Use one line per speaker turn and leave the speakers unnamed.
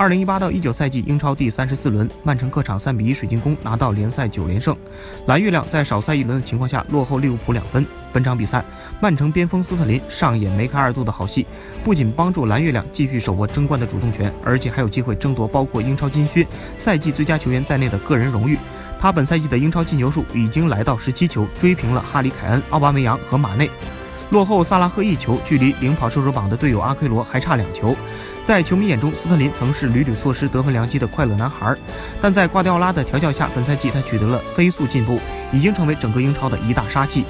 二零一八到一九赛季英超第三十四轮，曼城客场三比一水晶宫拿到联赛九连胜。蓝月亮在少赛一轮的情况下落后利物浦两分。本场比赛，曼城边锋斯特林上演梅开二度的好戏，不仅帮助蓝月亮继续手握争冠的主动权，而且还有机会争夺包括英超金靴、赛季最佳球员在内的个人荣誉。他本赛季的英超进球数已经来到十七球，追平了哈里凯恩、奥巴梅扬和马内，落后萨拉赫一球，距离领跑射手榜的队友阿奎罗还差两球。在球迷眼中，斯特林曾是屡屡错失得分良机的快乐男孩，但在瓜迪奥拉的调教下，本赛季他取得了飞速进步，已经成为整个英超的一大杀器。